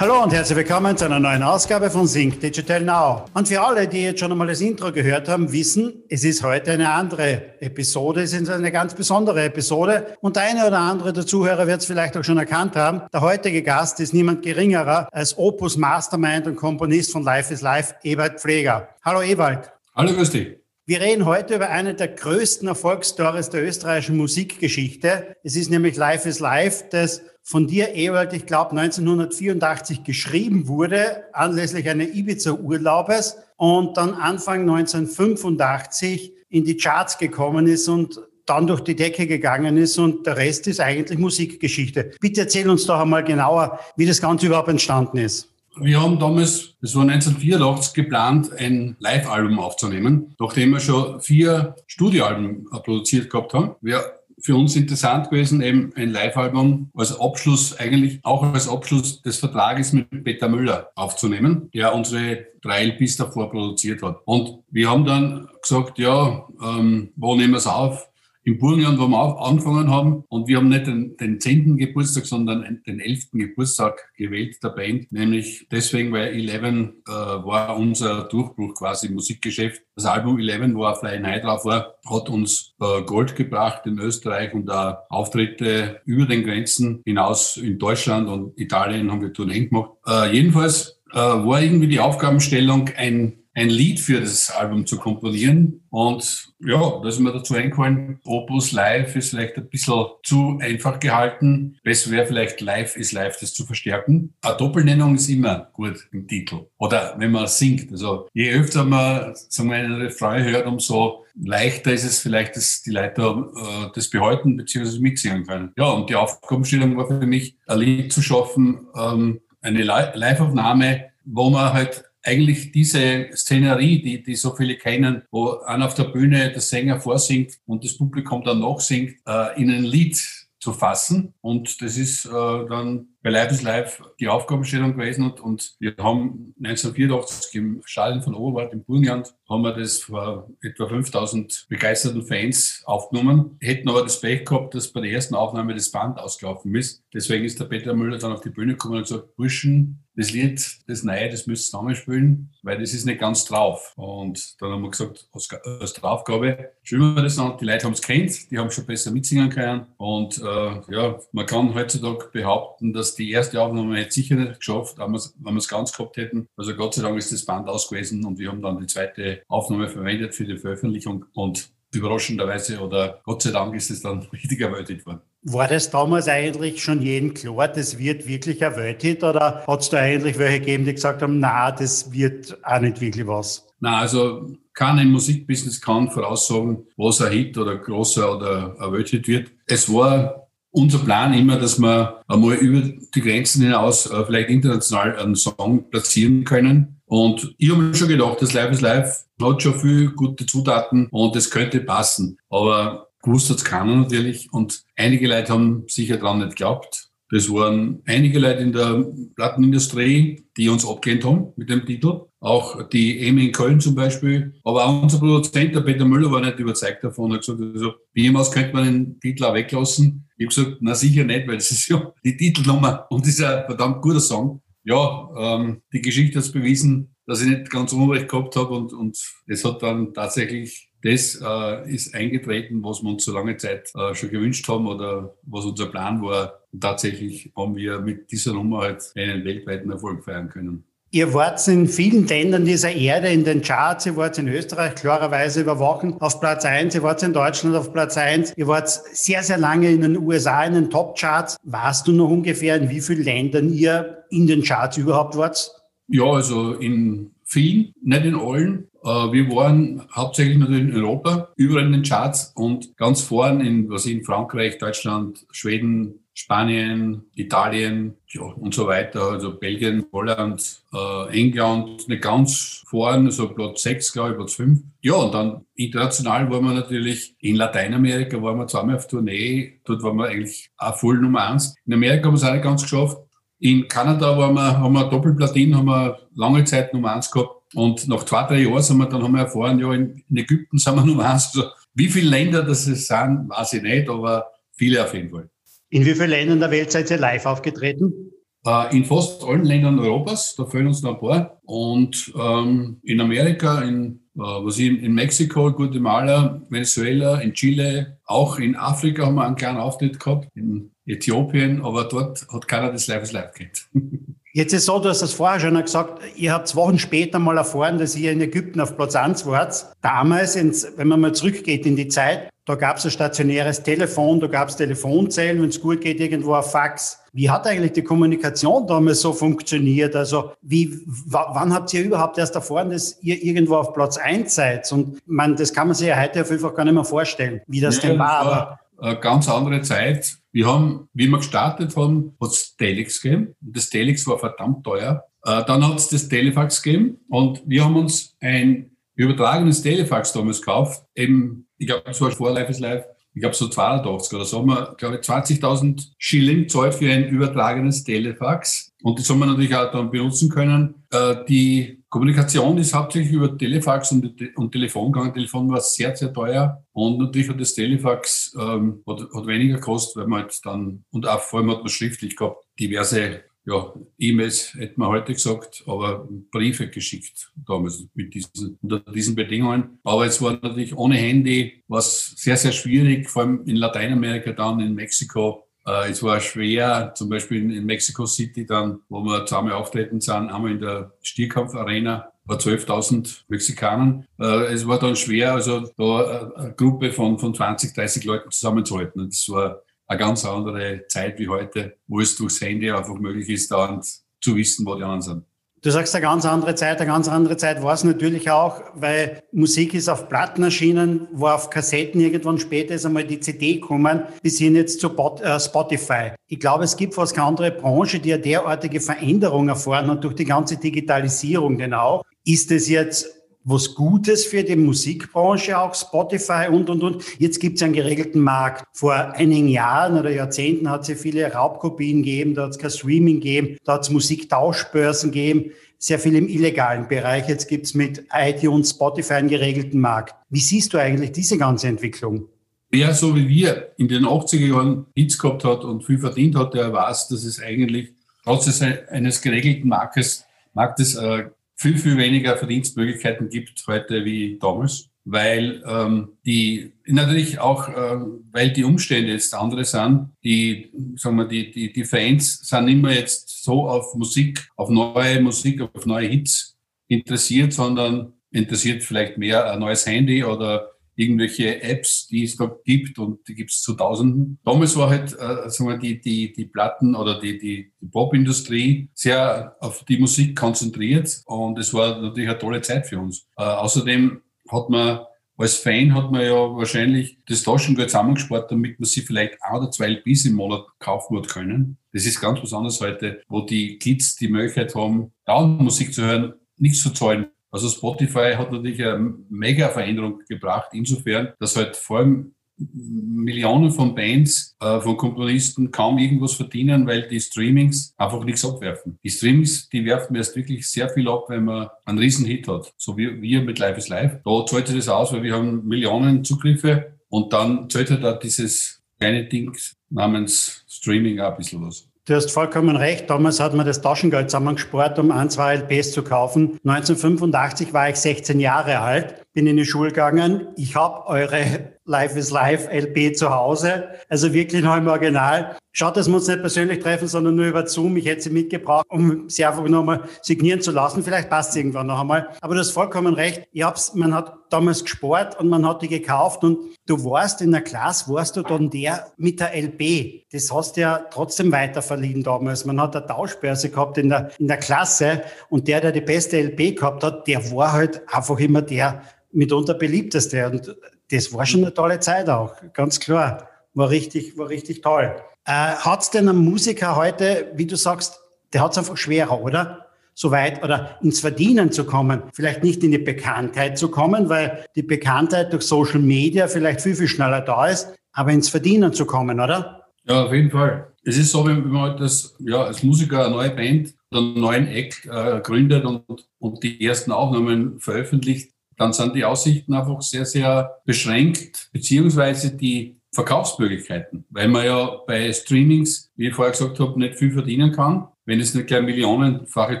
Hallo und herzlich willkommen zu einer neuen Ausgabe von Sync Digital Now. Und für alle, die jetzt schon einmal das Intro gehört haben, wissen, es ist heute eine andere Episode. Es ist eine ganz besondere Episode. Und der eine oder andere der Zuhörer wird es vielleicht auch schon erkannt haben. Der heutige Gast ist niemand geringerer als Opus Mastermind und Komponist von Life is Life, Ewald Pfleger. Hallo Ewald. Hallo, grüß dich. Wir reden heute über eine der größten Erfolgsstories der österreichischen Musikgeschichte. Es ist nämlich Life is Life, das von dir, Ewald, ich glaube 1984 geschrieben wurde, anlässlich eines Ibiza-Urlaubes und dann Anfang 1985 in die Charts gekommen ist und dann durch die Decke gegangen ist und der Rest ist eigentlich Musikgeschichte. Bitte erzähl uns doch einmal genauer, wie das Ganze überhaupt entstanden ist. Wir haben damals, das war 1984, geplant, ein Live-Album aufzunehmen, nachdem wir schon vier Studioalben produziert gehabt haben. Wir für uns interessant gewesen, eben ein Live-Album als Abschluss, eigentlich auch als Abschluss des Vertrages mit Peter Müller aufzunehmen, der unsere drei LPs davor produziert hat. Und wir haben dann gesagt, ja, ähm, wo nehmen wir es auf? Im Burgenland, wo wir angefangen haben. Und wir haben nicht den, den 10. Geburtstag, sondern den 11. Geburtstag gewählt der Band. Nämlich deswegen, weil Eleven äh, war unser Durchbruch quasi im Musikgeschäft. Das Album Eleven, wo auch Flying High drauf war, hat uns äh, Gold gebracht in Österreich und da Auftritte über den Grenzen hinaus in Deutschland und Italien haben wir Tourneen gemacht. Äh, jedenfalls äh, war irgendwie die Aufgabenstellung, ein ein Lied für das Album zu komponieren. Und ja, da ist mir dazu eingefallen, Opus Live ist vielleicht ein bisschen zu einfach gehalten. Besser wäre vielleicht Live ist Live, das zu verstärken. Eine Doppelnennung ist immer gut im Titel. Oder wenn man singt. Also je öfter man wir, einen Refrain hört, umso leichter ist es vielleicht, dass die Leute äh, das behalten bzw. mitsingen können. Ja, und die Aufgabenstellung war für mich, ein Lied zu schaffen, ähm, eine Live-Aufnahme, wo man halt eigentlich diese Szenerie, die, die so viele kennen, wo einer auf der Bühne der Sänger vorsingt und das Publikum dann noch singt, äh, in ein Lied zu fassen. Und das ist äh, dann bei Live is Live die Aufgabenstellung gewesen. Und, und wir haben 1984 im Stadion von Oberwart im Burgenland, haben wir das vor etwa 5000 begeisterten Fans aufgenommen. Hätten aber das Pech gehabt, dass bei der ersten Aufnahme das Band ausgelaufen ist. Deswegen ist der Peter Müller dann auf die Bühne gekommen und gesagt, Burschen, das Lied, das Neue, das müsst ihr spielen, weil das ist nicht ganz drauf. Und dann haben wir gesagt, als, als Draufgabe spielen wir das an. Die Leute haben es kennt, die haben schon besser mitsingen können. Und äh, ja, man kann heutzutage behaupten, dass die erste Aufnahme hätte sicher nicht geschafft, wenn wir es ganz gehabt hätten. Also Gott sei Dank ist das Band aus gewesen und wir haben dann die zweite Aufnahme verwendet für die Veröffentlichung und überraschenderweise oder Gott sei Dank ist es dann richtig erwartet worden. War das damals eigentlich schon jedem klar, das wird wirklich ein Welthit oder hat es da eigentlich welche gegeben, die gesagt haben, na, das wird auch nicht wirklich was? Na, also keiner im Musikbusiness kann voraussagen, was ein Hit oder großer oder ein Welthit wird. Es war unser Plan immer, dass wir einmal über die Grenzen hinaus äh, vielleicht international einen Song platzieren können. Und ich habe mir schon gedacht, das Live is Live hat schon viel gute Zutaten und es könnte passen. Aber gewusst hat es keiner natürlich. Und einige Leute haben sicher daran nicht geglaubt. Das waren einige Leute in der Plattenindustrie, die uns abgelehnt haben mit dem Titel. Auch die EMI in Köln zum Beispiel. Aber auch unser Produzent, der Peter Müller, war nicht überzeugt davon. Er hat gesagt, also, wie jemals könnte man den Titel auch weglassen. Ich habe gesagt, na sicher nicht, weil das ist ja die Titelnummer und das ist ein verdammt guter Song. Ja, ähm, die Geschichte hat es bewiesen, dass ich nicht ganz unrecht gehabt habe und, und es hat dann tatsächlich das äh, ist eingetreten, was wir uns so lange Zeit äh, schon gewünscht haben oder was unser Plan war. Und tatsächlich haben wir mit dieser Nummer halt einen weltweiten Erfolg feiern können. Ihr wart in vielen Ländern dieser Erde in den Charts. Ihr wart in Österreich klarerweise über Wochen auf Platz eins. Ihr wart in Deutschland auf Platz eins. Ihr wart sehr, sehr lange in den USA in den Top-Charts. Warst du noch ungefähr in wie vielen Ländern ihr in den Charts überhaupt wart? Ja, also in vielen, nicht in allen. Äh, wir waren hauptsächlich natürlich in Europa, überall in den Charts und ganz vorn in, was in Frankreich, Deutschland, Schweden, Spanien, Italien ja, und so weiter, also Belgien, Holland, äh, England, nicht ganz vorn, so Platz 6, glaube ich, Platz 5. Ja, und dann international waren wir natürlich, in Lateinamerika waren wir zweimal auf Tournee, dort waren wir eigentlich auch voll Nummer 1. In Amerika haben wir es auch nicht ganz geschafft. In Kanada waren wir, haben wir Doppelplatin, haben wir lange Zeit Nummer 1 gehabt. Und nach zwei, drei Jahren sind wir, dann haben wir erfahren, ja, in, in Ägypten sind wir Nummer eins. Also, wie viele Länder das sind, weiß ich nicht, aber viele auf jeden Fall. In wie vielen Ländern der Welt seid ihr live aufgetreten? Äh, in fast allen Ländern Europas, da fehlen uns noch ein paar. Und ähm, in Amerika, in, äh, was ich, in Mexiko, Guatemala, Venezuela, in Chile, auch in Afrika haben wir einen kleinen Auftritt gehabt, in Äthiopien, aber dort hat keiner das Live Live kennt. Jetzt ist so, du hast das vorher schon gesagt, ihr habt Wochen später mal erfahren, dass ihr in Ägypten auf Platz 1 wart. Damals, wenn man mal zurückgeht in die Zeit, da gab es ein stationäres Telefon, da gab es Telefonzellen, wenn es gut geht, irgendwo ein Fax. Wie hat eigentlich die Kommunikation damals so funktioniert? Also wie, wann habt ihr überhaupt erst erfahren, dass ihr irgendwo auf Platz 1 seid? Und man, das kann man sich ja heute auf jeden Fall gar nicht mehr vorstellen, wie das ja, denn war. War eine ganz andere Zeit. Wir haben, wie wir gestartet haben, hat es Telex gegeben. Das Telex war verdammt teuer. Äh, dann hat es das Telefax gegeben und wir haben uns ein übertragenes Telefax damals gekauft, eben ich glaube, das war vor Life is Life, ich glaube so 82 oder so, haben wir, glaube ich, 20.000 Schilling zahlt für ein übertragenes Telefax. Und das haben wir natürlich auch dann benutzen können. Äh, die Kommunikation ist hauptsächlich über Telefax und, und Telefon gegangen. Telefon war sehr, sehr teuer. Und natürlich hat das Telefax ähm, hat, hat weniger gekostet, weil man halt dann, und auch vor allem hat man schriftlich gehabt, diverse ja, E-Mails hätten wir heute gesagt, aber Briefe geschickt damals mit diesen, unter diesen Bedingungen. Aber es war natürlich ohne Handy, was sehr, sehr schwierig, vor allem in Lateinamerika dann, in Mexiko. Äh, es war schwer, zum Beispiel in, in Mexico City dann, wo wir zweimal auftreten sind, einmal in der Stierkampfarena, war 12.000 Mexikanern. Äh, es war dann schwer, also da eine Gruppe von, von 20, 30 Leuten zusammenzuhalten. Das war eine ganz andere Zeit wie heute, wo es durchs Handy einfach möglich ist, dauernd zu wissen, wo die anderen sind. Du sagst eine ganz andere Zeit, eine ganz andere Zeit war es natürlich auch, weil Musik ist auf Platten erschienen, wo auf Kassetten irgendwann später ist einmal die CD gekommen, bis hin jetzt zu äh, Spotify. Ich glaube, es gibt fast keine andere Branche, die eine derartige Veränderung erfahren hat durch die ganze Digitalisierung denn auch. Ist es jetzt was Gutes für die Musikbranche, auch Spotify und, und, und. Jetzt gibt es einen geregelten Markt. Vor einigen Jahren oder Jahrzehnten hat es viele Raubkopien gegeben, da hat es kein Streaming gegeben, da hat es Musiktauschbörsen gegeben, sehr viel im illegalen Bereich. Jetzt gibt es mit iTunes, Spotify einen geregelten Markt. Wie siehst du eigentlich diese ganze Entwicklung? Wer so wie wir in den 80er Jahren Hits gehabt hat und viel verdient hat, der weiß, dass es eigentlich trotz eines geregelten Marktes, Marktes äh, viel, viel weniger Verdienstmöglichkeiten gibt heute wie damals, weil ähm, die natürlich auch, äh, weil die Umstände jetzt andere sind. Die, sagen wir, die, die, die Fans sind immer jetzt so auf Musik, auf neue Musik, auf neue Hits interessiert, sondern interessiert vielleicht mehr ein neues Handy oder irgendwelche Apps, die es da gibt und die gibt es zu Tausenden. Damals war halt äh, sagen wir, die, die, die Platten oder die, die, die Popindustrie sehr auf die Musik konzentriert und es war natürlich eine tolle Zeit für uns. Äh, außerdem hat man als Fan hat man ja wahrscheinlich das Taschengeld zusammengespart, damit man sich vielleicht ein oder zwei LPs im Monat kaufen hat können. Das ist ganz was anderes heute, wo die Kids die Möglichkeit haben, dauernd Musik zu hören, nichts zu zahlen also Spotify hat natürlich eine mega Veränderung gebracht, insofern, dass halt vor allem Millionen von Bands, äh, von Komponisten kaum irgendwas verdienen, weil die Streamings einfach nichts abwerfen. Die Streamings, die werfen erst wirklich sehr viel ab, wenn man einen Riesenhit hat. So wie wir mit Live is Live. Da zahlt sich das aus, weil wir haben Millionen Zugriffe und dann zahlt halt auch dieses kleine Ding namens Streaming auch ein bisschen was. Du hast vollkommen recht. Damals hat man das Taschengeld zusammengespart, um ein, zwei LPs zu kaufen. 1985 war ich 16 Jahre alt, bin in die Schule gegangen. Ich habe eure Life is Life LP zu Hause. Also wirklich noch im Original. Schaut, dass wir uns nicht persönlich treffen, sondern nur über Zoom. Ich hätte sie mitgebracht, um sie einfach nochmal signieren zu lassen. Vielleicht passt es irgendwann noch einmal. Aber du hast vollkommen recht. Ich hab's, man hat damals gespart und man hat die gekauft und du warst in der Klasse, warst du dann der mit der LP. Das hast du ja trotzdem weiterverliehen damals. Man hat eine Tauschbörse gehabt in der, in der Klasse und der, der die beste LP gehabt hat, der war halt einfach immer der mitunter beliebteste. Und das war schon eine tolle Zeit auch, ganz klar. War richtig, war richtig toll. Äh, hat es denn ein Musiker heute, wie du sagst, der hat es einfach schwerer, oder? So weit oder ins Verdienen zu kommen. Vielleicht nicht in die Bekanntheit zu kommen, weil die Bekanntheit durch Social Media vielleicht viel, viel schneller da ist, aber ins Verdienen zu kommen, oder? Ja, auf jeden Fall. Es ist so, wenn man halt das, ja, als Musiker eine neue Band oder einen neuen Act äh, gründet und, und die ersten Aufnahmen veröffentlicht, dann sind die Aussichten einfach sehr, sehr beschränkt, beziehungsweise die Verkaufsmöglichkeiten, weil man ja bei Streamings, wie ich vorher gesagt habe, nicht viel verdienen kann. wenn es nicht gleich millionenfache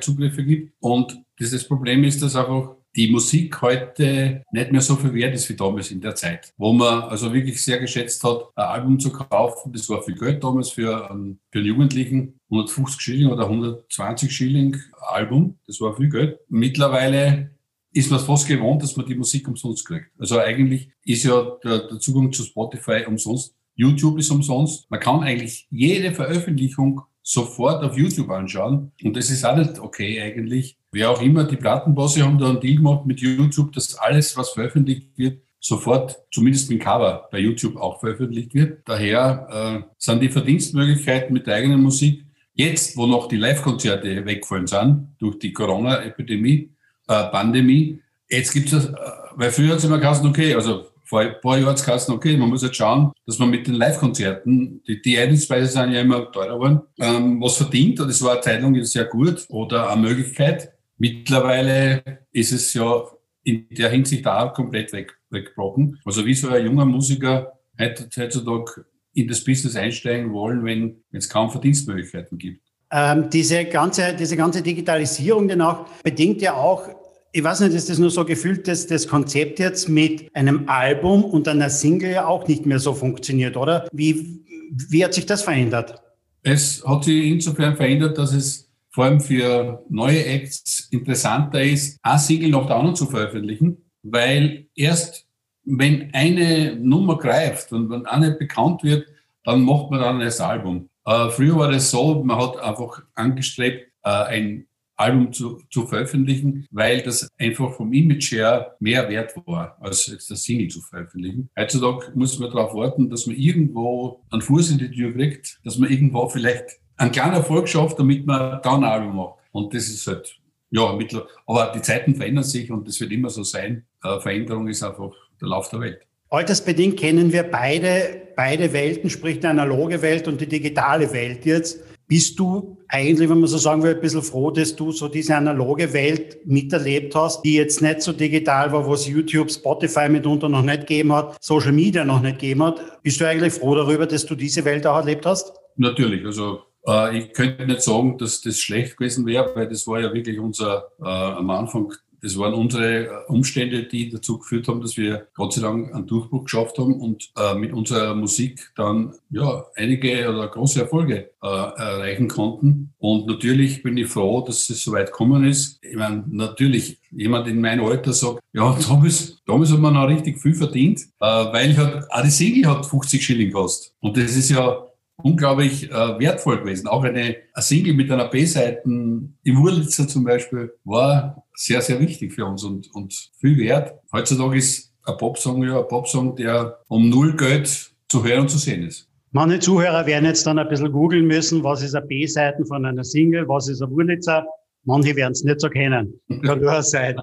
Zugriffe gibt. Und dieses Problem ist, dass einfach die Musik heute nicht mehr so viel wert ist wie damals in der Zeit, wo man also wirklich sehr geschätzt hat, ein Album zu kaufen. Das war viel Geld damals für, einen, für einen Jugendlichen. 150 Schilling oder 120 Schilling Album. Das war viel Geld. Mittlerweile ist man fast gewohnt, dass man die Musik umsonst kriegt. Also eigentlich ist ja der, der Zugang zu Spotify umsonst. YouTube ist umsonst. Man kann eigentlich jede Veröffentlichung sofort auf YouTube anschauen. Und das ist auch nicht okay eigentlich. Wer auch immer, die Plattenbosse haben da einen Deal gemacht mit YouTube, dass alles, was veröffentlicht wird, sofort, zumindest mit Cover, bei YouTube auch veröffentlicht wird. Daher äh, sind die Verdienstmöglichkeiten mit der eigenen Musik jetzt, wo noch die Live-Konzerte wegfallen sind durch die Corona-Epidemie, äh, Pandemie, jetzt gibt es, äh, weil früher hat es immer gesagt, okay, also vor ein paar Jahren hat es okay, man muss jetzt schauen, dass man mit den Live-Konzerten, die, die Eintrittspreise sind ja immer teurer geworden, ähm, was verdient. Und das war eine Zeit lang sehr gut oder eine Möglichkeit. Mittlerweile ist es ja in der Hinsicht auch komplett weg, weggebrochen. Also wie soll ein junger Musiker heutzutage in das Business einsteigen wollen, wenn es kaum Verdienstmöglichkeiten gibt? Ähm, diese, ganze, diese ganze Digitalisierung danach bedingt ja auch ich weiß nicht, ist das nur so gefühlt, dass das Konzept jetzt mit einem Album und einer Single ja auch nicht mehr so funktioniert, oder? Wie, wie hat sich das verändert? Es hat sich insofern verändert, dass es vor allem für neue Acts interessanter ist, ein Single nach der anderen zu veröffentlichen, weil erst wenn eine Nummer greift und wenn eine bekannt wird, dann macht man dann ein Album. Äh, früher war das so, man hat einfach angestrebt, äh, ein Album zu, zu veröffentlichen, weil das einfach vom Image her mehr wert war, als jetzt das Single zu veröffentlichen. Heutzutage muss man darauf warten, dass man irgendwo einen Fuß in die Tür kriegt, dass man irgendwo vielleicht einen kleinen Erfolg schafft, damit man dann ein Album macht. Und das ist halt, ja, mittler, aber die Zeiten verändern sich und das wird immer so sein. Äh, Veränderung ist einfach der Lauf der Welt. Altersbedingt kennen wir beide, beide Welten, sprich die analoge Welt und die digitale Welt jetzt. Bist du eigentlich, wenn man so sagen will, ein bisschen froh, dass du so diese analoge Welt miterlebt hast, die jetzt nicht so digital war, wo es YouTube, Spotify mitunter noch nicht gegeben hat, Social Media noch nicht gegeben hat. Bist du eigentlich froh darüber, dass du diese Welt auch erlebt hast? Natürlich. Also äh, ich könnte nicht sagen, dass das schlecht gewesen wäre, weil das war ja wirklich unser äh, am Anfang das waren unsere äh, Umstände, die dazu geführt haben, dass wir Gott sei Dank einen Durchbruch geschafft haben und äh, mit unserer Musik dann ja einige oder große Erfolge äh, erreichen konnten. Und natürlich bin ich froh, dass es so weit gekommen ist. Ich meine, natürlich, jemand in meinem Alter sagt, ja, damals, damals hat man noch richtig viel verdient, äh, weil halt, auch die Single hat 50 Schilling gekostet. Und das ist ja unglaublich äh, wertvoll gewesen. Auch eine, eine Single mit einer B-Seiten im Wurlitzer zum Beispiel war sehr, sehr wichtig für uns und, und viel wert. Heutzutage ist ein Popsong ja ein Popsong, der um null Geld zu hören und zu sehen ist. Manche Zuhörer werden jetzt dann ein bisschen googeln müssen, was ist eine B-Seiten von einer Single, was ist ein Wurlitzer. Manche werden es nicht so kennen. Kann nur sein.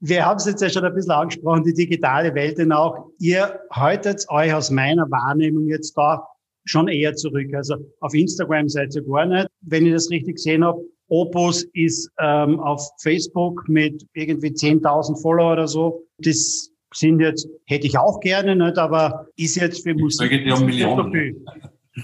Wir haben es jetzt ja schon ein bisschen angesprochen, die digitale Welt denn auch. Ihr haltet euch aus meiner Wahrnehmung jetzt da schon eher zurück. Also auf Instagram seid ihr gar nicht, wenn ich das richtig gesehen habe. Opus ist ähm, auf Facebook mit irgendwie 10.000 Follower oder so. Das sind jetzt, hätte ich auch gerne, nicht, aber ist jetzt für Musik ist, das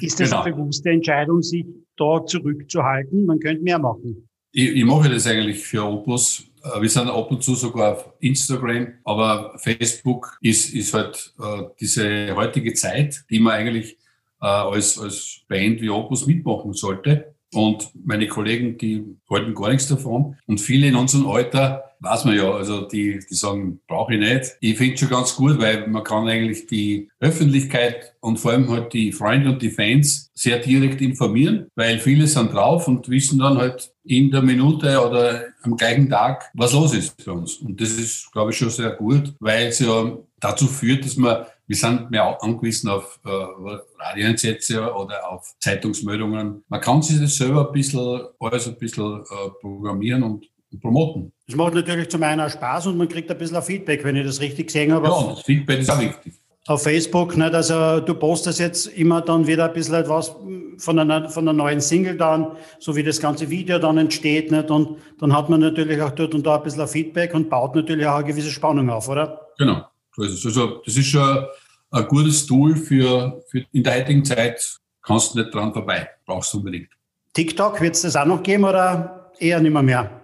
ist das genau. eine bewusste Entscheidung, sich da zurückzuhalten? Man könnte mehr machen. Ich, ich mache das eigentlich für Opus. Äh, wir sind ab und zu sogar auf Instagram, aber Facebook ist, ist halt äh, diese heutige Zeit, die man eigentlich äh, als, als Band wie Opus mitmachen sollte. Und meine Kollegen, die halten gar nichts davon. Und viele in unserem Alter, weiß man ja, also die, die sagen, brauche ich nicht. Ich finde schon ganz gut, weil man kann eigentlich die Öffentlichkeit und vor allem halt die Freunde und die Fans sehr direkt informieren, weil viele sind drauf und wissen dann halt in der Minute oder am gleichen Tag, was los ist für uns. Und das ist, glaube ich, schon sehr gut, weil es ja dazu führt, dass man wir sind mehr angewiesen auf äh, Radioeinsätze oder auf Zeitungsmeldungen. Man kann sich das selber ein bisschen, alles ein bisschen äh, programmieren und, promoten. Das macht natürlich zum einen auch Spaß und man kriegt ein bisschen Feedback, wenn ich das richtig gesehen habe. Ja, das Feedback ist auch wichtig. Auf Facebook, nicht? also du postest jetzt immer dann wieder ein bisschen etwas von einer, von einer neuen Single dann, so wie das ganze Video dann entsteht. Nicht? Und dann hat man natürlich auch dort und da ein bisschen Feedback und baut natürlich auch eine gewisse Spannung auf, oder? Genau. Also das ist schon ein gutes Tool für, für in der heutigen Zeit, kannst du nicht dran vorbei, brauchst du unbedingt. TikTok wird es das auch noch geben oder eher nicht mehr? mehr?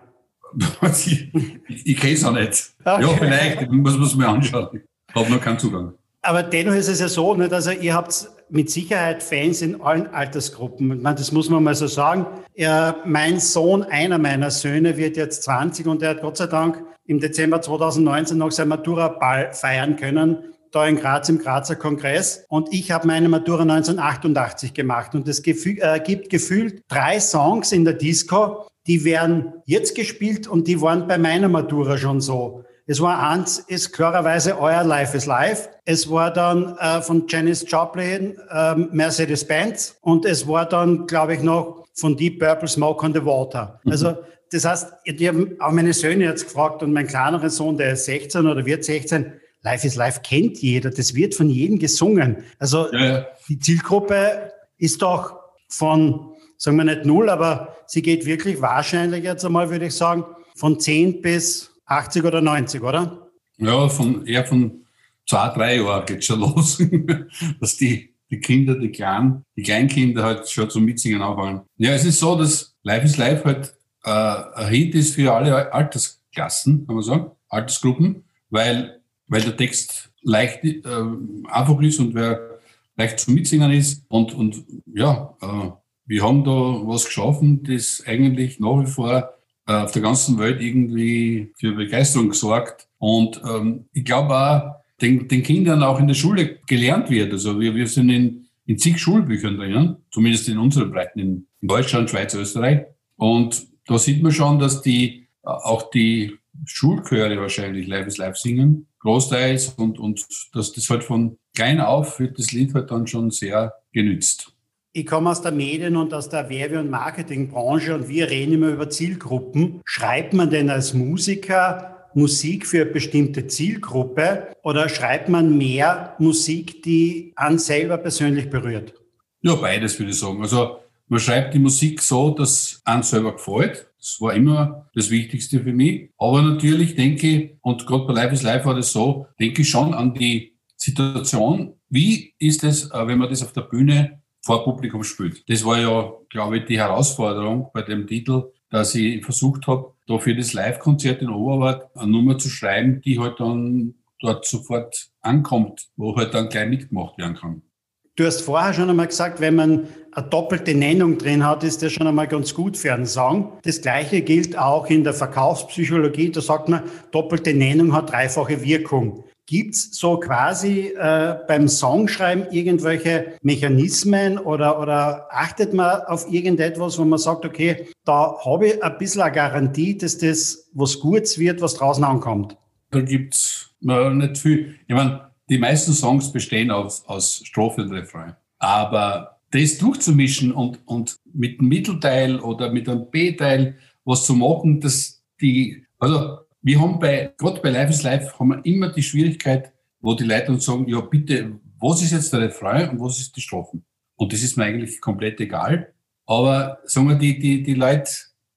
ich, ich kenne es auch nicht. Okay. Ja, vielleicht, muss man es mir anschauen. Ich habe noch keinen Zugang. Aber dennoch ist es ja so, nicht? also ihr habt mit Sicherheit Fans in allen Altersgruppen. Das muss man mal so sagen. Er, mein Sohn, einer meiner Söhne, wird jetzt 20 und er hat Gott sei Dank im Dezember 2019 noch sein Matura-Ball feiern können da in Graz im Grazer Kongress und ich habe meine Matura 1988 gemacht und es äh, gibt gefühlt drei Songs in der Disco, die werden jetzt gespielt und die waren bei meiner Matura schon so. Es war eins, ist klarerweise Euer Life is Life. Es war dann äh, von Janis Joplin äh, Mercedes-Benz und es war dann, glaube ich, noch von Deep Purple Smoke on the Water. Mhm. Also das heißt, ich habe auch meine Söhne jetzt gefragt und mein kleinerer Sohn, der ist 16 oder wird 16, Life is Life kennt jeder, das wird von jedem gesungen. Also ja, ja. die Zielgruppe ist doch von, sagen wir nicht null, aber sie geht wirklich wahrscheinlich jetzt einmal, würde ich sagen, von 10 bis 80 oder 90, oder? Ja, von, eher von zwei, drei Jahren geht schon los, dass die, die Kinder, die Kleinen, die Kleinkinder halt schon zum Mitsingen anfangen. Ja, es ist so, dass Life is Life halt äh, ein Hit ist für alle Altersklassen, kann man sagen, Altersgruppen, weil, weil der Text leicht äh, einfach ist und wer leicht zum Mitsingen ist. Und, und ja, äh, wir haben da was geschaffen, das eigentlich nach wie vor auf der ganzen Welt irgendwie für Begeisterung gesorgt. Und ähm, ich glaube auch, den, den Kindern auch in der Schule gelernt wird. Also wir, wir sind in, in zig Schulbüchern drin, zumindest in unseren Breiten, in, in Deutschland, Schweiz, Österreich. Und da sieht man schon, dass die äh, auch die Schulchöre wahrscheinlich Live is Live singen, großteils, und, und dass das halt von klein auf wird das Lied halt dann schon sehr genützt. Ich komme aus der Medien- und aus der Werbe- und Marketingbranche und wir reden immer über Zielgruppen. Schreibt man denn als Musiker Musik für eine bestimmte Zielgruppe oder schreibt man mehr Musik, die an selber persönlich berührt? Ja, beides würde ich sagen. Also man schreibt die Musik so, dass an selber gefällt. Das war immer das Wichtigste für mich. Aber natürlich denke ich, und gerade bei Life is Life war das so, denke ich schon an die Situation. Wie ist es, äh, wenn man das auf der Bühne vor Publikum spielt. Das war ja, glaube ich, die Herausforderung bei dem Titel, dass ich versucht habe, da für das Live-Konzert in Oberwart eine Nummer zu schreiben, die halt dann dort sofort ankommt, wo halt dann gleich mitgemacht werden kann. Du hast vorher schon einmal gesagt, wenn man eine doppelte Nennung drin hat, ist das schon einmal ganz gut für einen Song. Das Gleiche gilt auch in der Verkaufspsychologie. Da sagt man, doppelte Nennung hat dreifache Wirkung. Gibt's so quasi äh, beim Songschreiben irgendwelche Mechanismen oder, oder achtet man auf irgendetwas, wo man sagt, okay, da habe ich ein bisschen eine Garantie, dass das was Gutes wird, was draußen ankommt? Da gibt's äh, nicht viel. Ich meine, die meisten Songs bestehen aus, aus Strophe und Refrain. Aber das durchzumischen und, und mit einem Mittelteil oder mit einem B-Teil was zu machen, dass die, also wir haben bei, gerade bei Life is Life, haben wir immer die Schwierigkeit, wo die Leute uns sagen, ja bitte, was ist jetzt der Refrain und was ist die Strophen? Und das ist mir eigentlich komplett egal. Aber sagen wir, die, die, die Leute,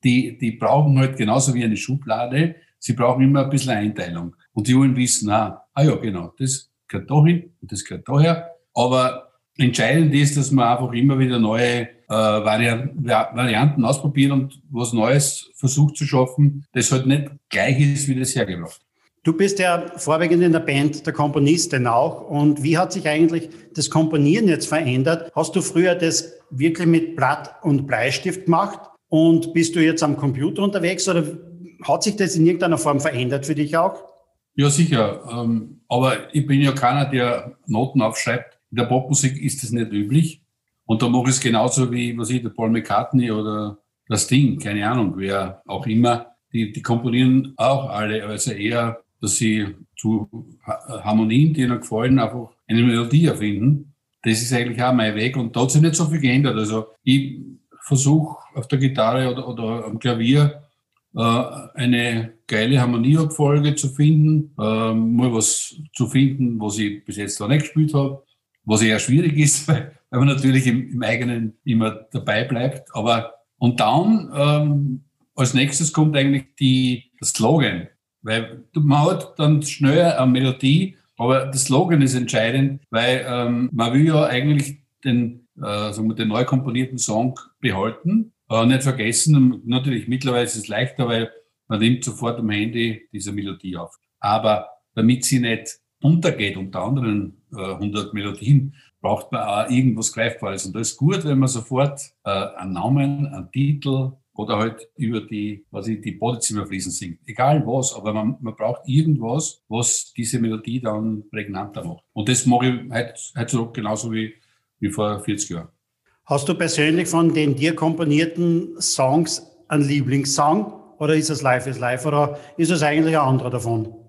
die, die brauchen halt genauso wie eine Schublade, sie brauchen immer ein bisschen Einteilung. Und die wollen wissen, ah, ah ja, genau, das gehört dahin und das gehört daher. Aber entscheidend ist, dass man einfach immer wieder neue äh, Varianten ausprobieren und was Neues versucht zu schaffen, das halt nicht gleich ist wie das hergebracht. Du bist ja vorwiegend in der Band der Komponistin auch. Und wie hat sich eigentlich das Komponieren jetzt verändert? Hast du früher das wirklich mit Blatt und Bleistift gemacht? Und bist du jetzt am Computer unterwegs oder hat sich das in irgendeiner Form verändert für dich auch? Ja, sicher. Ähm, aber ich bin ja keiner, der Noten aufschreibt. In der Popmusik ist das nicht üblich. Und da mache ich es genauso wie, was ich, der Paul McCartney oder das Ding, keine Ahnung, wer auch immer. Die, die komponieren auch alle, also eher, dass sie zu Harmonien, die ihnen gefallen, einfach eine Melodie erfinden. Das ist eigentlich auch mein Weg und da hat sich nicht so viel geändert. Also ich versuche auf der Gitarre oder, oder am Klavier äh, eine geile Harmonieabfolge zu finden, äh, mal was zu finden, was ich bis jetzt noch nicht gespielt habe, was eher schwierig ist, weil man natürlich im, im eigenen immer dabei bleibt. Aber und dann ähm, als nächstes kommt eigentlich die, das Slogan, weil man hat dann schnell eine Melodie, aber das Slogan ist entscheidend, weil ähm, man will ja eigentlich den, äh, sagen wir, den neu komponierten Song behalten, äh, nicht vergessen, natürlich mittlerweile ist es leichter, weil man nimmt sofort am Handy diese Melodie auf. Aber damit sie nicht untergeht unter anderen äh, 100 Melodien, braucht man auch irgendwas Greifbares. Und das ist gut, wenn man sofort äh, einen Namen, einen Titel oder halt über die, was ich, die Badezimmerfliesen singt. Egal was, aber man, man braucht irgendwas, was diese Melodie dann prägnanter macht. Und das mache ich heutzutage genauso wie, wie vor 40 Jahren. Hast du persönlich von den dir komponierten Songs einen Lieblingssong oder ist es Life is Life oder ist es eigentlich ein anderer davon?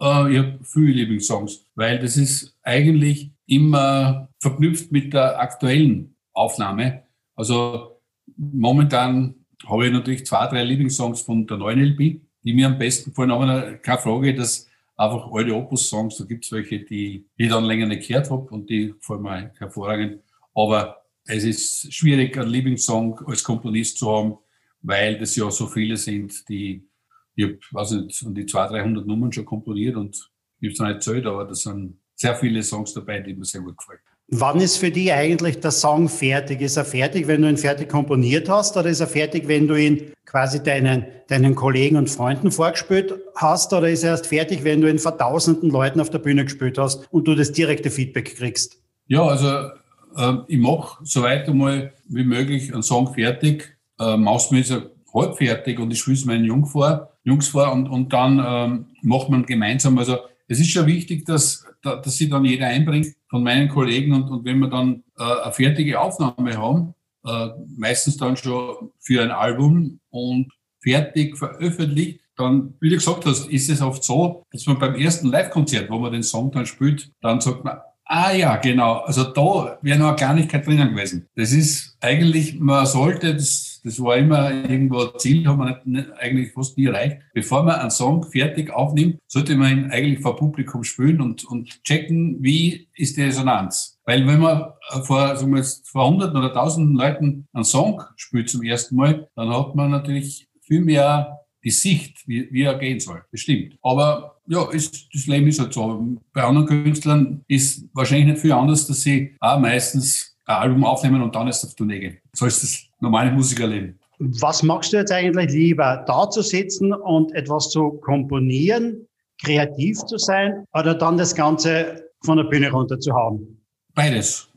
Uh, ich habe viele Lieblingssongs, weil das ist eigentlich immer verknüpft mit der aktuellen Aufnahme. Also momentan habe ich natürlich zwei, drei Lieblingssongs von der neuen LP, die mir am besten gefallen, aber keine Frage, dass einfach alte Opus-Songs, da gibt es welche, die ich dann länger nicht gehört habe und die gefallen mir hervorragend. Aber es ist schwierig, einen Lieblingssong als Komponist zu haben, weil das ja so viele sind, die, ich habe, weiß nicht, an die 200, 300 Nummern schon komponiert und ich habe es noch nicht erzählt, aber da sind sehr viele Songs dabei, die mir sehr gut gefallen. Wann ist für dich eigentlich der Song fertig? Ist er fertig, wenn du ihn fertig komponiert hast oder ist er fertig, wenn du ihn quasi deinen, deinen Kollegen und Freunden vorgespielt hast oder ist er erst fertig, wenn du ihn vor tausenden Leuten auf der Bühne gespielt hast und du das direkte Feedback kriegst? Ja, also äh, ich mache so weit einmal wie möglich einen Song fertig. Äh, Mausme ist er halb fertig und ich spiele es meinen Jungs vor, Jungs vor und, und dann ähm, macht man gemeinsam. Also es ist schon wichtig, dass, dass sich dann jeder einbringt von meinen Kollegen und, und wenn wir dann äh, eine fertige Aufnahme haben, äh, meistens dann schon für ein Album und fertig veröffentlicht, dann, wie du gesagt hast, ist es oft so, dass man beim ersten Live-Konzert, wo man den Song dann spielt, dann sagt man, Ah ja, genau. Also da wäre noch eine Kleinigkeit drinnen gewesen. Das ist eigentlich, man sollte, das, das war immer irgendwo ein Ziel, haben wir nicht, eigentlich fast nie erreicht. Bevor man einen Song fertig aufnimmt, sollte man ihn eigentlich vor Publikum spielen und, und checken, wie ist die Resonanz. Weil wenn man vor, sagen wir jetzt, vor hunderten oder tausenden Leuten einen Song spielt zum ersten Mal, dann hat man natürlich viel mehr die Sicht, wie, wie er gehen soll. Bestimmt. Aber ja, ist, das Leben ist halt so. Bei anderen Künstlern ist wahrscheinlich nicht viel anders, dass sie auch meistens ein Album aufnehmen und dann erst auf Tournee gehen. So ist das normale Musikerleben. Was magst du jetzt eigentlich lieber? Da zu sitzen und etwas zu komponieren, kreativ zu sein oder dann das Ganze von der Bühne runter zu haben? Beides.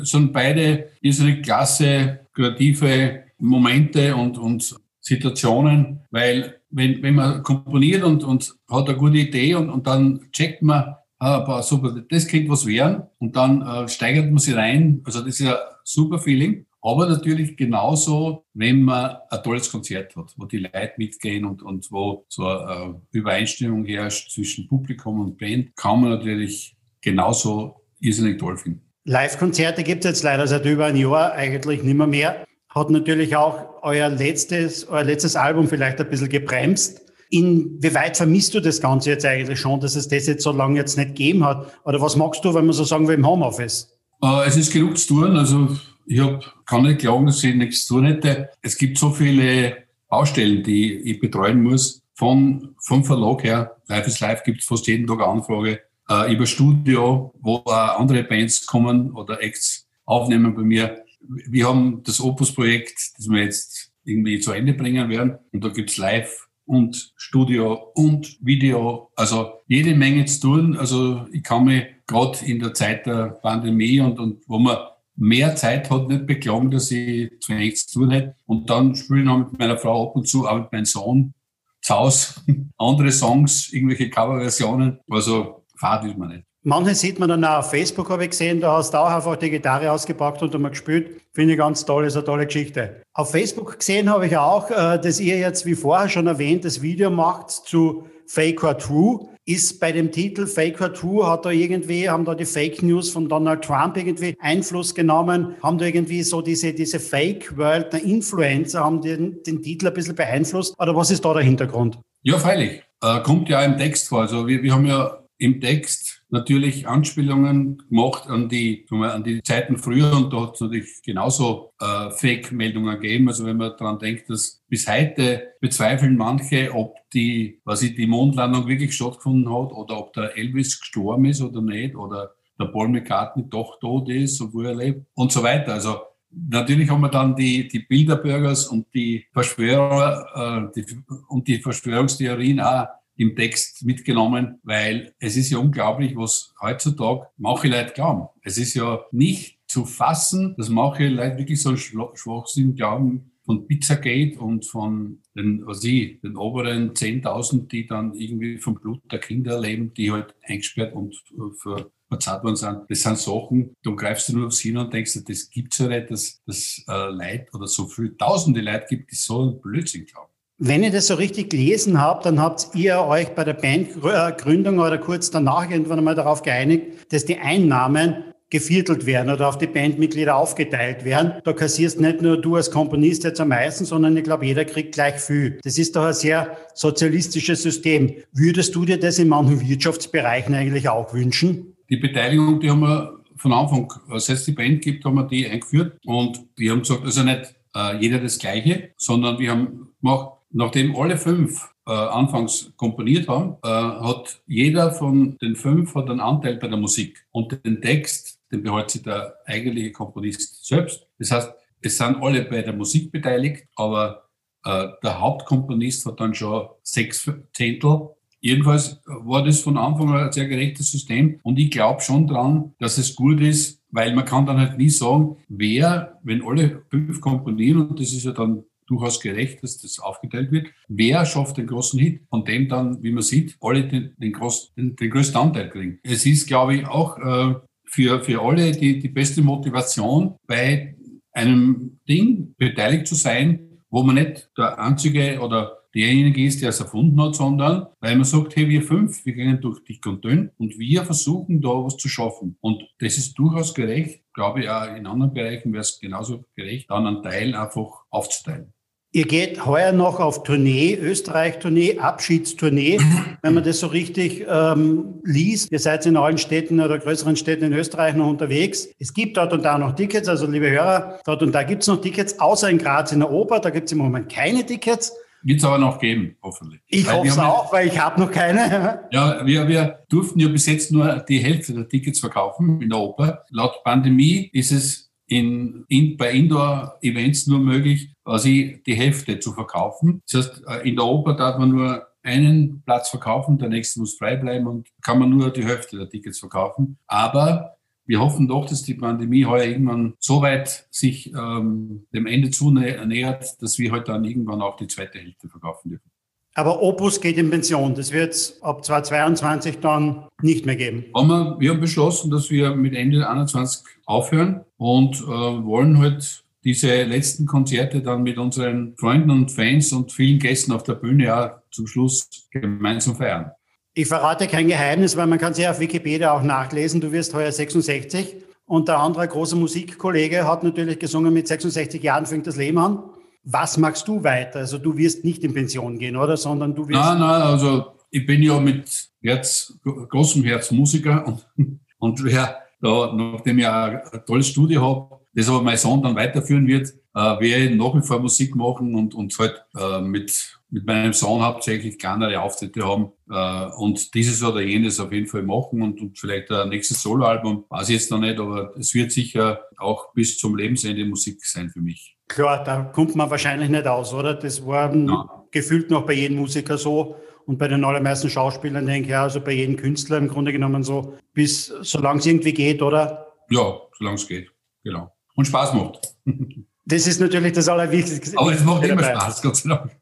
Es sind beide irrsinnig klasse, kreative Momente und, und Situationen, weil wenn, wenn man komponiert und, und hat eine gute Idee und, und dann checkt man, ah, super, das könnte was werden und dann äh, steigert man sich rein. Also das ist ein super Feeling. Aber natürlich genauso, wenn man ein tolles Konzert hat, wo die Leute mitgehen und, und wo so eine Übereinstimmung herrscht zwischen Publikum und Band, kann man natürlich genauso irrsinnig toll finden. Live-Konzerte gibt es jetzt leider seit über einem Jahr eigentlich nicht mehr. mehr hat natürlich auch euer letztes, euer letztes Album vielleicht ein bisschen gebremst. Inwieweit vermisst du das Ganze jetzt eigentlich schon, dass es das jetzt so lange jetzt nicht gegeben hat? Oder was magst du, wenn man so sagen will, im Homeoffice? Äh, es ist genug zu tun. Also ich hab, kann nicht klagen, dass ich nichts tun hätte. Es gibt so viele Baustellen, die ich betreuen muss. Von, vom Verlag her, Life is Life gibt es fast jeden Tag Anfrage. Äh, über Studio, wo auch andere Bands kommen oder Acts aufnehmen bei mir wir haben das Opus-Projekt, das wir jetzt irgendwie zu Ende bringen werden. Und da gibt's Live und Studio und Video. Also jede Menge zu tun. Also ich kann mich gerade in der Zeit der Pandemie und, und wo man mehr Zeit hat, nicht beklagen, dass ich zu wenig zu tun hätte. Und dann spiele ich noch mit meiner Frau ab und zu, auch mit meinem Sohn zu Hause andere Songs, irgendwelche Coverversionen. Also fad ist man nicht. Manche sieht man dann auch auf Facebook, habe ich gesehen, da hast du auch einfach die Gitarre ausgepackt und einmal gespielt. Finde ich ganz toll, ist eine tolle Geschichte. Auf Facebook gesehen habe ich auch, äh, dass ihr jetzt, wie vorher schon erwähnt, das Video macht zu Fake or True. Ist bei dem Titel Fake or True, hat da irgendwie, haben da die Fake News von Donald Trump irgendwie Einfluss genommen? Haben da irgendwie so diese, diese Fake World der Influencer, haben den, den Titel ein bisschen beeinflusst? Oder was ist da der Hintergrund? Ja, freilich. Äh, kommt ja im Text vor. Also wir, wir haben ja im Text natürlich Anspielungen gemacht an die, an die Zeiten früher und da hat es natürlich genauso äh, Fake-Meldungen gegeben. Also wenn man daran denkt, dass bis heute bezweifeln manche, ob die, was ich, die Mondlandung wirklich stattgefunden hat oder ob der Elvis gestorben ist oder nicht oder der Paul McCartney doch tot ist, obwohl er lebt und so weiter. Also natürlich haben wir dann die, die Bilderburgers und die Verschwörer äh, die, und die Verschwörungstheorien auch im Text mitgenommen, weil es ist ja unglaublich, was heutzutage manche Leute glauben. Es ist ja nicht zu fassen, dass manche Leute wirklich so einen Schwachsinn glauben, von Pizzagate und von den, was ich, den oberen 10.000, die dann irgendwie vom Blut der Kinder leben, die halt eingesperrt und für verzahlt worden sind. Das sind Sachen, da greifst du nur aufs Hin und denkst, das gibt's ja nicht, dass das äh, Leid oder so viele tausende Leute gibt, die so einen Blödsinn glauben. Wenn ihr das so richtig gelesen habt, dann habt ihr euch bei der Bandgründung oder kurz danach irgendwann einmal darauf geeinigt, dass die Einnahmen geviertelt werden oder auf die Bandmitglieder aufgeteilt werden. Da kassierst nicht nur du als Komponist jetzt am meisten, sondern ich glaube, jeder kriegt gleich viel. Das ist doch ein sehr sozialistisches System. Würdest du dir das in manchen Wirtschaftsbereichen eigentlich auch wünschen? Die Beteiligung, die haben wir von Anfang, seit es die Band gibt, haben wir die eingeführt und wir haben gesagt, also nicht äh, jeder das Gleiche, sondern wir haben gemacht, nachdem alle fünf äh, anfangs komponiert haben, äh, hat jeder von den fünf hat einen Anteil bei der Musik und den Text den behält sich der eigentliche Komponist selbst. Das heißt, es sind alle bei der Musik beteiligt, aber äh, der Hauptkomponist hat dann schon sechs Zehntel. Jedenfalls war das von Anfang an ein sehr gerechtes System und ich glaube schon dran, dass es gut ist, weil man kann dann halt nie sagen, wer, wenn alle fünf komponieren, und das ist ja dann durchaus gerecht, dass das aufgeteilt wird. Wer schafft den großen Hit, von dem dann, wie man sieht, alle den, den, groß, den, den größten Anteil kriegen. Es ist, glaube ich, auch äh, für, für alle die, die beste Motivation, bei einem Ding beteiligt zu sein, wo man nicht der Einzige oder derjenige ist, der es erfunden hat, sondern weil man sagt, hey, wir fünf, wir gehen durch dick und dünn und wir versuchen da was zu schaffen. Und das ist durchaus gerecht. Glaube ich, auch in anderen Bereichen wäre es genauso gerecht, dann einen Teil einfach aufzuteilen. Ihr geht heuer noch auf Tournee, Österreich-Tournee, Abschiedstournee, wenn man das so richtig ähm, liest. Ihr seid in allen Städten oder größeren Städten in Österreich noch unterwegs. Es gibt dort und da noch Tickets, also liebe Hörer, dort und da gibt es noch Tickets, außer in Graz in der Oper, da gibt es im Moment keine Tickets. Wird es aber noch geben, hoffentlich. Ich hoffe es auch, weil ich habe noch keine. Ja, wir, wir durften ja bis jetzt nur die Hälfte der Tickets verkaufen in der Oper. Laut Pandemie ist es in, in, bei Indoor-Events nur möglich, quasi die Hälfte zu verkaufen. Das heißt, äh, in der Oper darf man nur einen Platz verkaufen, der nächste muss frei bleiben und kann man nur die Hälfte der Tickets verkaufen. Aber wir hoffen doch, dass die Pandemie heuer irgendwann so weit sich ähm, dem Ende zunähert, dass wir heute dann irgendwann auch die zweite Hälfte verkaufen dürfen. Aber Opus geht in Pension. Das wird es ab 2022 dann nicht mehr geben. Wir haben beschlossen, dass wir mit Ende 21 aufhören und äh, wollen halt diese letzten Konzerte dann mit unseren Freunden und Fans und vielen Gästen auf der Bühne ja zum Schluss gemeinsam feiern. Ich verrate kein Geheimnis, weil man kann sich auf Wikipedia auch nachlesen. Du wirst heuer 66 und der andere große Musikkollege hat natürlich gesungen, mit 66 Jahren fängt das Leben an. Was machst du weiter? Also du wirst nicht in Pension gehen, oder? Sondern du wirst. Nein, nein, also ich bin ja mit Herz, großem Herz Musiker und, und wer da, nachdem ich ein tolles Studio habe, das aber mein Sohn dann weiterführen wird, äh, werde ich nach wie vor Musik machen und, und halt äh, mit, mit meinem Sohn hauptsächlich kleinere Auftritte haben äh, und dieses oder jenes auf jeden Fall machen und, und vielleicht ein nächstes Soloalbum, weiß ich jetzt noch nicht, aber es wird sicher auch bis zum Lebensende Musik sein für mich. Klar, da kommt man wahrscheinlich nicht aus, oder? Das war ja. gefühlt noch bei jedem Musiker so und bei den allermeisten Schauspielern denke ich, also bei jedem Künstler im Grunde genommen so, bis solange es irgendwie geht, oder? Ja, solange es geht, genau. Und Spaß macht. Das ist natürlich das Allerwichtigste. Aber es macht immer Spaß, Gott sei Dank.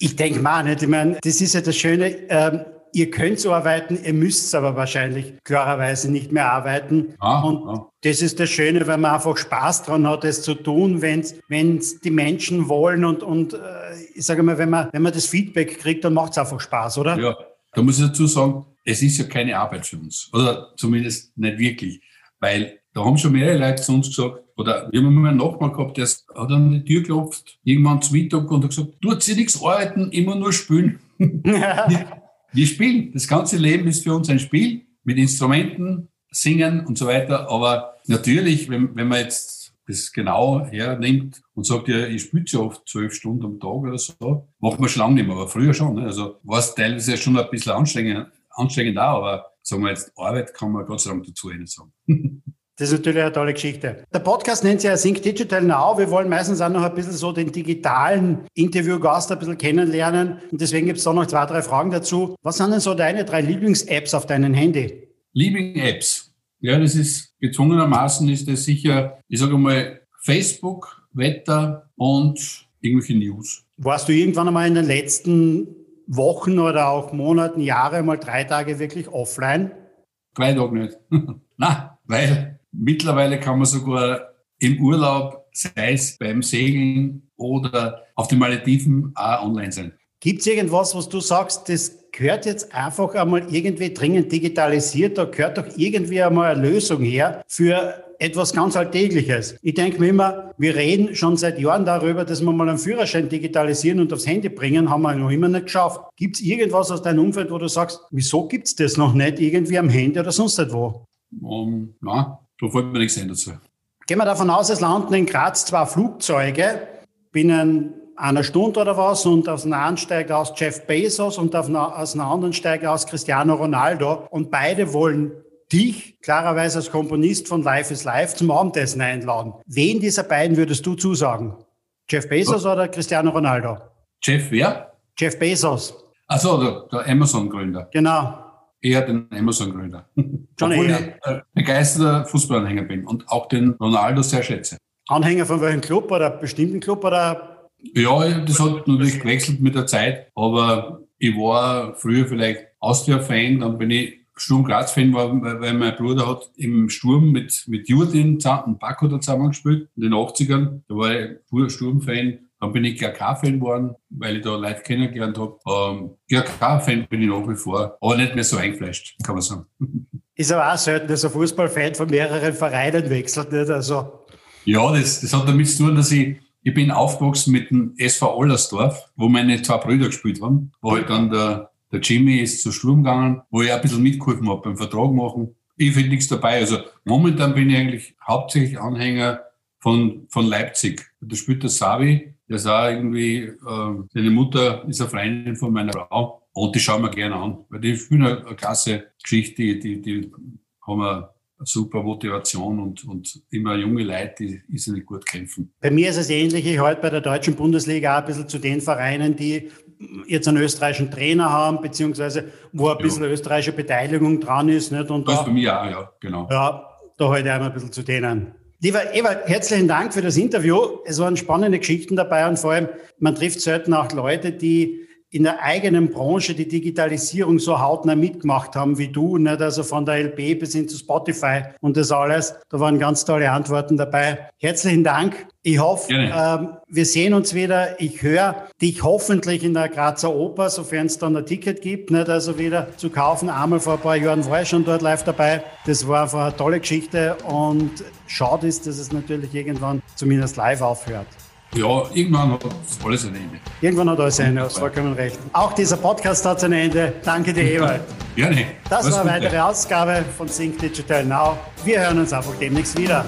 Ich denke mal nicht. Ich meine, das ist ja das Schöne. Ähm, ihr könnt so arbeiten, ihr müsst aber wahrscheinlich klarerweise nicht mehr arbeiten. Ah, und ah. das ist das Schöne, weil man einfach Spaß dran hat, es zu tun, wenn es die Menschen wollen und, und äh, ich sage mal, wenn man, wenn man das Feedback kriegt, dann macht es einfach Spaß, oder? Ja, da muss ich dazu sagen, es ist ja keine Arbeit für uns. Oder zumindest nicht wirklich. Weil da haben schon mehrere Leute zu uns gesagt, oder wir haben mal einen Nachbar gehabt, der hat an die Tür geklopft, irgendwann zum Mittag und hat gesagt, tut sie nichts arbeiten, immer nur spielen. wir spielen. Das ganze Leben ist für uns ein Spiel mit Instrumenten, Singen und so weiter. Aber natürlich, wenn, wenn man jetzt das genau hernimmt und sagt, ja, ich spiele ja oft zwölf Stunden am Tag oder so, macht man schon lange nicht mehr, aber früher schon. Ne? Also war es teilweise schon ein bisschen anstrengend, anstrengend auch, aber sagen wir jetzt, Arbeit kann man Gott sei Dank dazu eh nicht sagen. Das ist natürlich eine tolle Geschichte. Der Podcast nennt sich ja Sync Digital Now. Wir wollen meistens auch noch ein bisschen so den digitalen Interviewgast ein bisschen kennenlernen. Und deswegen gibt es da noch zwei, drei Fragen dazu. Was sind denn so deine drei Lieblings-Apps auf deinem Handy? Lieblings-Apps. Ja, das ist gezwungenermaßen ist das sicher, ich sage mal, Facebook, Wetter und irgendwelche News. Warst du irgendwann einmal in den letzten Wochen oder auch Monaten, Jahre mal drei Tage wirklich offline? Drei Tage nicht. Nein, weil Mittlerweile kann man sogar im Urlaub, sei es beim Segeln oder auf den Malediven, auch online sein. Gibt es irgendwas, was du sagst, das gehört jetzt einfach einmal irgendwie dringend digitalisiert, da gehört doch irgendwie einmal eine Lösung her für etwas ganz Alltägliches. Ich denke mir immer, wir reden schon seit Jahren darüber, dass wir mal einen Führerschein digitalisieren und aufs Handy bringen, haben wir noch immer nicht geschafft. Gibt es irgendwas aus deinem Umfeld, wo du sagst, wieso gibt es das noch nicht irgendwie am Handy oder sonst etwo? Um, nein, da fällt mir nichts ein dazu. Gehen wir davon aus, es landen in Graz zwei Flugzeuge binnen einer Stunde oder was und aus einem steigt aus Jeff Bezos und aus einem anderen steigt aus Cristiano Ronaldo und beide wollen dich klarerweise als Komponist von Life is Life zum Abendessen einladen. Wen dieser beiden würdest du zusagen? Jeff Bezos oh. oder Cristiano Ronaldo? Jeff wer? Jeff Bezos. Achso, der, der Amazon-Gründer. Genau eher den Amazon-Gründer. Obwohl eher. ich äh, begeisterter Fußballanhänger bin und auch den Ronaldo sehr schätze. Anhänger von welchem Club oder bestimmten Club oder? Ja, das hat natürlich gewechselt mit der Zeit, aber ich war früher vielleicht Austria-Fan, dann bin ich Sturm Graz-Fan, weil mein Bruder hat im Sturm mit, mit Jurdin und Baco zusammengespielt in den 80ern. Da war ich pur Sturm-Fan dann bin ich GRK-Fan geworden, weil ich da Leute kennengelernt habe. Ähm, GRK-Fan bin ich nach wie vor, aber nicht mehr so eingefleischt, kann man sagen. Ist aber auch selten, dass ein Fußballfan von mehreren Vereinen wechselt, nicht? Also. Ja, das, das hat damit zu tun, dass ich, ich bin aufgewachsen mit dem SV Ollersdorf, wo meine zwei Brüder gespielt haben, wo halt dann der, der Jimmy ist zu Sturm gegangen, wo ich ein bisschen mitgeholfen habe beim Vertrag machen. Ich finde nichts dabei. Also momentan bin ich eigentlich hauptsächlich Anhänger von, von Leipzig. Da spielt der Savi, der auch irgendwie, äh, seine Mutter ist eine Freundin von meiner Frau und die schauen wir gerne an, weil die spielen eine, eine klasse Geschichte, die, die, die haben eine super Motivation und, und immer junge Leute, die ist nicht gut kämpfen. Bei mir ist es ähnlich. Ich halte bei der deutschen Bundesliga auch ein bisschen zu den Vereinen, die jetzt einen österreichischen Trainer haben, beziehungsweise wo ein bisschen ja. österreichische Beteiligung dran ist. Nicht? Und das da, bei mir auch, ja, genau. Ja, da halte ich auch ein bisschen zu denen. Lieber Ewald, herzlichen Dank für das Interview. Es waren spannende Geschichten dabei und vor allem, man trifft selten auch Leute, die in der eigenen Branche die Digitalisierung so hautnah mitgemacht haben wie du, nicht? also von der LP bis hin zu Spotify und das alles. Da waren ganz tolle Antworten dabei. Herzlichen Dank. Ich hoffe, ähm, wir sehen uns wieder. Ich höre dich hoffentlich in der Grazer Oper, sofern es dann ein Ticket gibt, nicht? also wieder zu kaufen. Einmal vor ein paar Jahren war ich schon dort live dabei. Das war einfach eine tolle Geschichte und schade ist, dass es natürlich irgendwann zumindest live aufhört. Ja, irgendwann hat alles ein Ende. Irgendwann hat alles ein Ende, hast vollkommen recht. Auch dieser Podcast hat ein Ende. Danke dir, Ewald. Gerne. Das war eine weitere Ausgabe von Sync Digital Now. Wir hören uns einfach demnächst wieder.